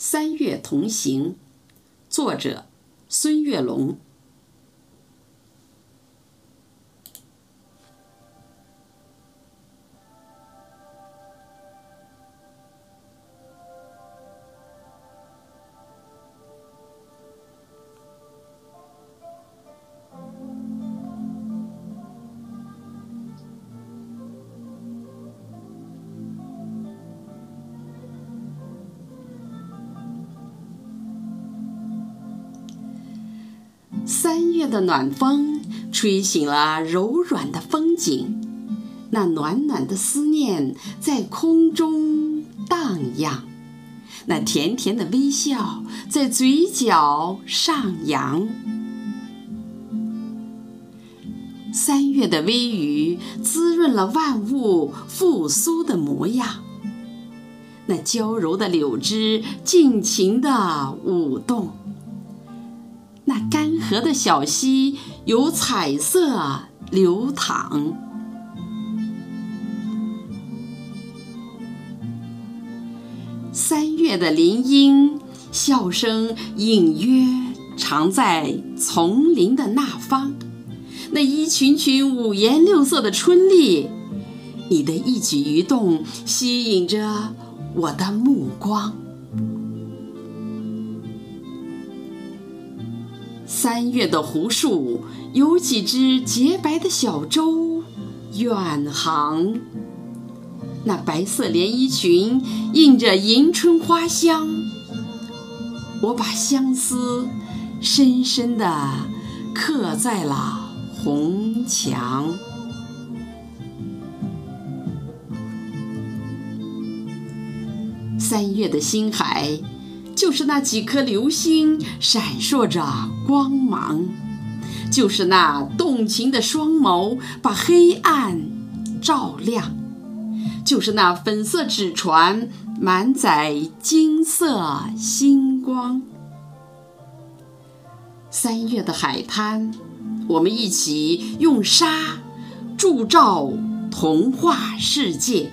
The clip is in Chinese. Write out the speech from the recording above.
三月同行，作者孙月龙。三月的暖风吹醒了柔软的风景，那暖暖的思念在空中荡漾，那甜甜的微笑在嘴角上扬。三月的微雨滋润了万物复苏的模样，那娇柔的柳枝尽情地舞动。河的小溪有彩色流淌，三月的林莺笑声隐约藏在丛林的那方，那一群群五颜六色的春丽，你的一举一动吸引着我的目光。三月的湖树有几只洁白的小舟远航，那白色连衣裙映着迎春花香。我把相思深深地刻在了红墙。三月的星海。就是那几颗流星闪烁着光芒，就是那动情的双眸把黑暗照亮，就是那粉色纸船满载金色星光。三月的海滩，我们一起用沙铸造童话世界。